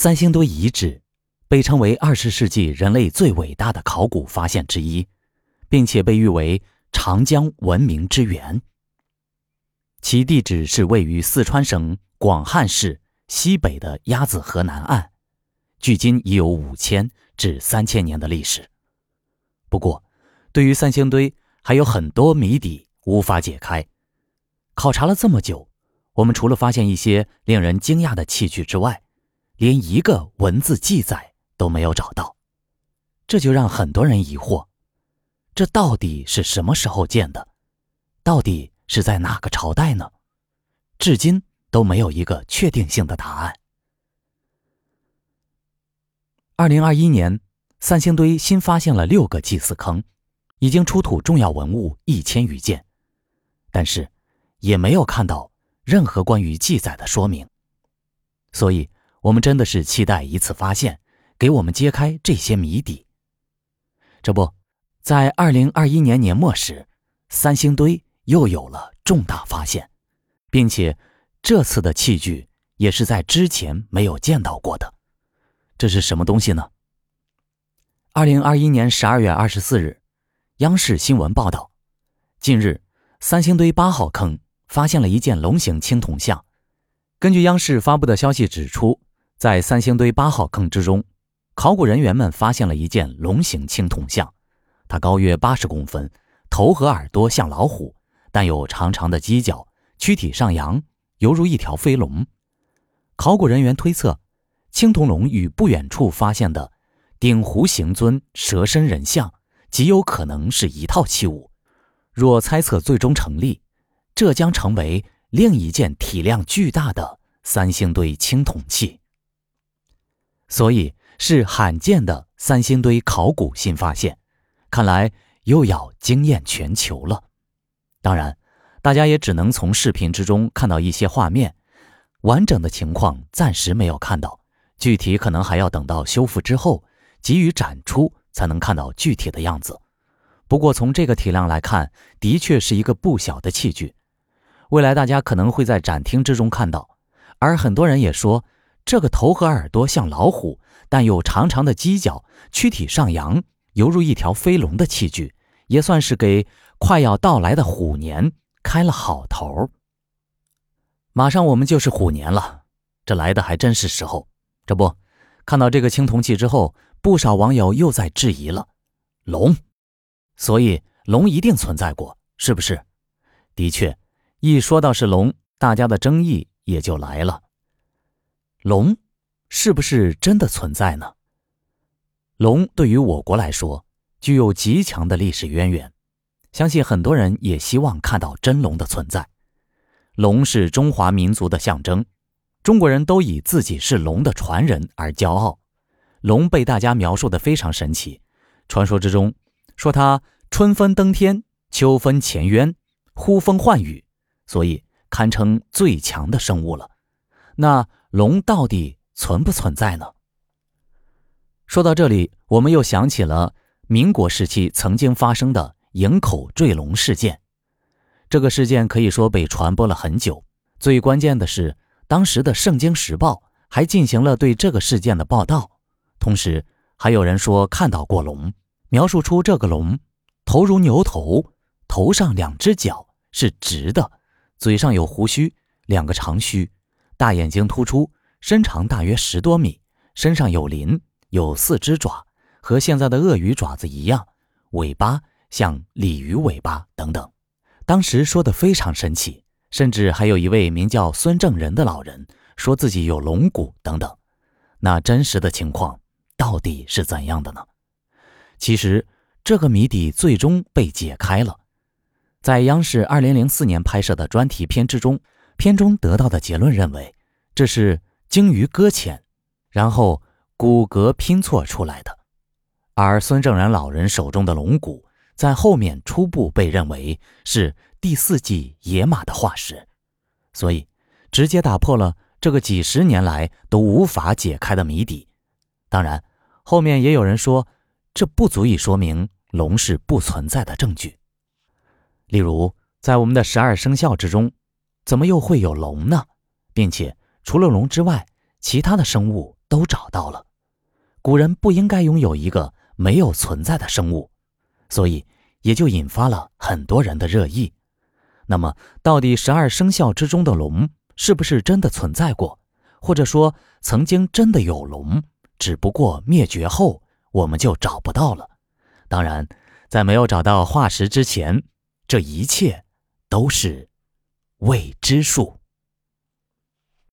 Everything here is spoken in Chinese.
三星堆遗址被称为二十世纪人类最伟大的考古发现之一，并且被誉为长江文明之源。其地址是位于四川省广汉市西北的鸭子河南岸，距今已有五千至三千年的历史。不过，对于三星堆还有很多谜底无法解开。考察了这么久，我们除了发现一些令人惊讶的器具之外，连一个文字记载都没有找到，这就让很多人疑惑：这到底是什么时候建的？到底是在哪个朝代呢？至今都没有一个确定性的答案。二零二一年，三星堆新发现了六个祭祀坑，已经出土重要文物一千余件，但是也没有看到任何关于记载的说明，所以。我们真的是期待一次发现，给我们揭开这些谜底。这不，在二零二一年年末时，三星堆又有了重大发现，并且这次的器具也是在之前没有见到过的。这是什么东西呢？二零二一年十二月二十四日，央视新闻报道，近日，三星堆八号坑发现了一件龙形青铜像。根据央视发布的消息指出。在三星堆八号坑之中，考古人员们发现了一件龙形青铜像，它高约八十公分，头和耳朵像老虎，但有长长的犄角，躯体上扬，犹如一条飞龙。考古人员推测，青铜龙与不远处发现的鼎湖形尊蛇身人像极有可能是一套器物。若猜测最终成立，这将成为另一件体量巨大的三星堆青铜器。所以是罕见的三星堆考古新发现，看来又要惊艳全球了。当然，大家也只能从视频之中看到一些画面，完整的情况暂时没有看到，具体可能还要等到修复之后给予展出才能看到具体的样子。不过从这个体量来看，的确是一个不小的器具，未来大家可能会在展厅之中看到，而很多人也说。这个头和耳朵像老虎，但有长长的犄角，躯体上扬，犹如一条飞龙的器具，也算是给快要到来的虎年开了好头。马上我们就是虎年了，这来的还真是时候。这不，看到这个青铜器之后，不少网友又在质疑了：龙，所以龙一定存在过，是不是？的确，一说到是龙，大家的争议也就来了。龙是不是真的存在呢？龙对于我国来说具有极强的历史渊源，相信很多人也希望看到真龙的存在。龙是中华民族的象征，中国人都以自己是龙的传人而骄傲。龙被大家描述的非常神奇，传说之中说它春分登天，秋分潜渊，呼风唤雨，所以堪称最强的生物了。那。龙到底存不存在呢？说到这里，我们又想起了民国时期曾经发生的营口坠龙事件。这个事件可以说被传播了很久。最关键的是，当时的《圣经时报》还进行了对这个事件的报道。同时，还有人说看到过龙，描述出这个龙头如牛头，头上两只角是直的，嘴上有胡须，两个长须。大眼睛突出，身长大约十多米，身上有鳞，有四只爪，和现在的鳄鱼爪子一样，尾巴像鲤鱼尾巴等等。当时说的非常神奇，甚至还有一位名叫孙正仁的老人说自己有龙骨等等。那真实的情况到底是怎样的呢？其实这个谜底最终被解开了，在央视二零零四年拍摄的专题片之中。片中得到的结论认为，这是鲸鱼搁浅，然后骨骼拼错出来的。而孙正然老人手中的龙骨，在后面初步被认为是第四纪野马的化石，所以直接打破了这个几十年来都无法解开的谜底。当然，后面也有人说，这不足以说明龙是不存在的证据。例如，在我们的十二生肖之中。怎么又会有龙呢？并且除了龙之外，其他的生物都找到了。古人不应该拥有一个没有存在的生物，所以也就引发了很多人的热议。那么，到底十二生肖之中的龙是不是真的存在过，或者说曾经真的有龙，只不过灭绝后我们就找不到了？当然，在没有找到化石之前，这一切都是未知数。